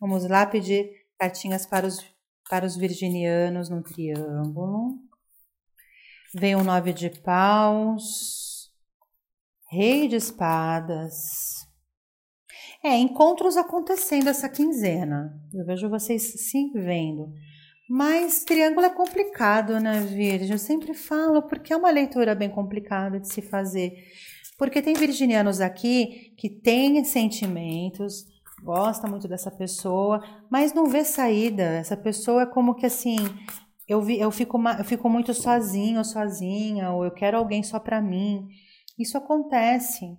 Vamos lá pedir cartinhas para os, para os virginianos no triângulo. Vem o nove de paus, rei de espadas. É, encontros acontecendo essa quinzena. Eu vejo vocês se vendo. Mas triângulo é complicado, né, Virgem? Eu sempre falo porque é uma leitura bem complicada de se fazer. Porque tem virginianos aqui que têm sentimentos, gosta muito dessa pessoa, mas não vê saída. Essa pessoa é como que assim, eu, vi, eu, fico, eu fico muito sozinho sozinha, ou eu quero alguém só para mim. Isso acontece.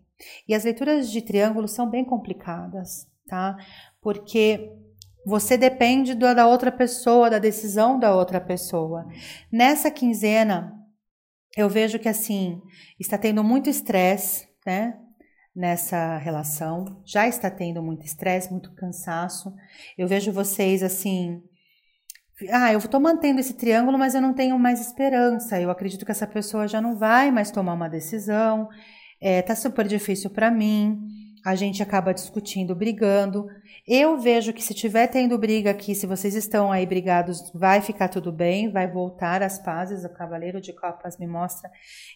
E as leituras de triângulo são bem complicadas, tá? Porque você depende da outra pessoa, da decisão da outra pessoa. Nessa quinzena, eu vejo que assim, está tendo muito estresse, né? Nessa relação, já está tendo muito estresse, muito cansaço. Eu vejo vocês assim, ah, eu estou mantendo esse triângulo, mas eu não tenho mais esperança. Eu acredito que essa pessoa já não vai mais tomar uma decisão. É, tá super difícil para mim a gente acaba discutindo, brigando. Eu vejo que se tiver tendo briga aqui, se vocês estão aí brigados, vai ficar tudo bem, vai voltar às pazes. O Cavaleiro de Copas me mostra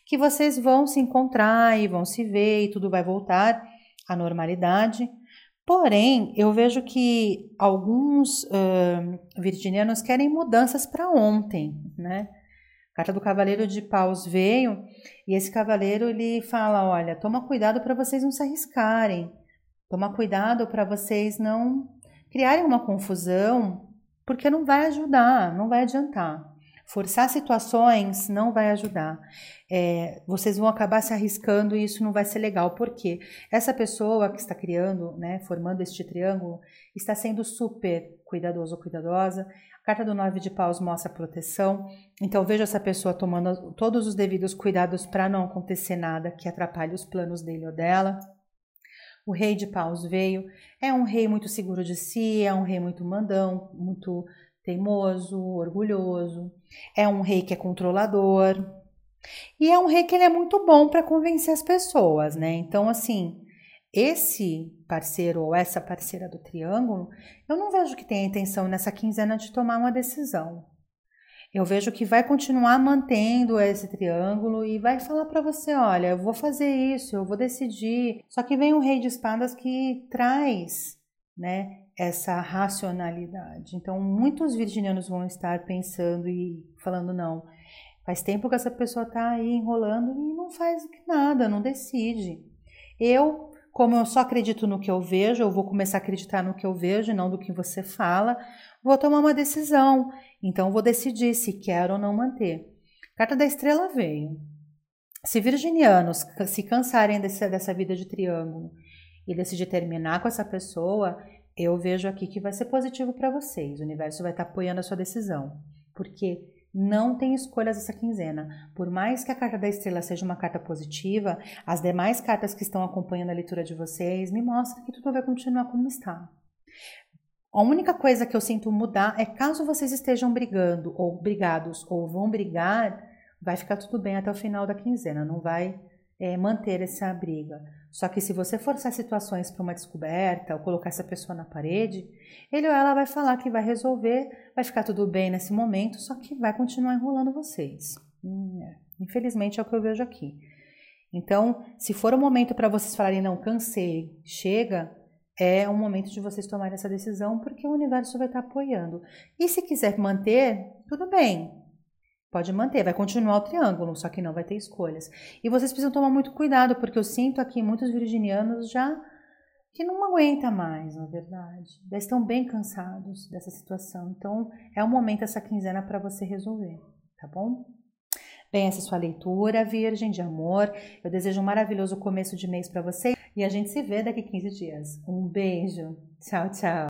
que vocês vão se encontrar e vão se ver e tudo vai voltar à normalidade. Porém, eu vejo que alguns uh, virginianos querem mudanças para ontem, né? Carta do Cavaleiro de Paus veio e esse cavaleiro ele fala: olha, toma cuidado para vocês não se arriscarem, toma cuidado para vocês não criarem uma confusão, porque não vai ajudar, não vai adiantar. Forçar situações não vai ajudar. É, vocês vão acabar se arriscando e isso não vai ser legal, porque essa pessoa que está criando, né, formando este triângulo, está sendo super cuidadoso ou cuidadosa. Carta do Nove de Paus mostra proteção. Então veja essa pessoa tomando todos os devidos cuidados para não acontecer nada que atrapalhe os planos dele ou dela. O Rei de Paus veio. É um rei muito seguro de si, é um rei muito mandão, muito teimoso, orgulhoso. É um rei que é controlador. E é um rei que ele é muito bom para convencer as pessoas, né? Então, assim, esse parceiro ou essa parceira do triângulo, eu não vejo que tenha intenção nessa quinzena de tomar uma decisão. Eu vejo que vai continuar mantendo esse triângulo e vai falar para você: olha, eu vou fazer isso, eu vou decidir. Só que vem o Rei de Espadas que traz, né, essa racionalidade. Então, muitos virginianos vão estar pensando e falando: não, faz tempo que essa pessoa está aí enrolando e não faz nada, não decide. Eu como eu só acredito no que eu vejo, eu vou começar a acreditar no que eu vejo e não do que você fala, vou tomar uma decisão. Então, vou decidir se quero ou não manter. Carta da estrela veio. Se virginianos se cansarem desse, dessa vida de triângulo e decidir terminar com essa pessoa, eu vejo aqui que vai ser positivo para vocês. O universo vai estar tá apoiando a sua decisão. Porque não tem escolhas essa quinzena. Por mais que a carta da estrela seja uma carta positiva, as demais cartas que estão acompanhando a leitura de vocês me mostram que tudo vai continuar como está. A única coisa que eu sinto mudar é caso vocês estejam brigando ou brigados ou vão brigar, vai ficar tudo bem até o final da quinzena, não vai é, manter essa briga. Só que se você forçar situações para uma descoberta ou colocar essa pessoa na parede, ele ou ela vai falar que vai resolver, vai ficar tudo bem nesse momento, só que vai continuar enrolando vocês. Hum, é. Infelizmente é o que eu vejo aqui. Então, se for o momento para vocês falarem não, cansei, chega, é um momento de vocês tomarem essa decisão, porque o universo vai estar apoiando. E se quiser manter, tudo bem, Pode manter, vai continuar o triângulo, só que não vai ter escolhas. E vocês precisam tomar muito cuidado, porque eu sinto aqui muitos virginianos já que não aguenta mais, na verdade. Já estão bem cansados dessa situação. Então, é o momento essa quinzena para você resolver, tá bom? Bem, essa é a sua leitura, Virgem de Amor. Eu desejo um maravilhoso começo de mês para você e a gente se vê daqui 15 dias. Um beijo. Tchau, tchau.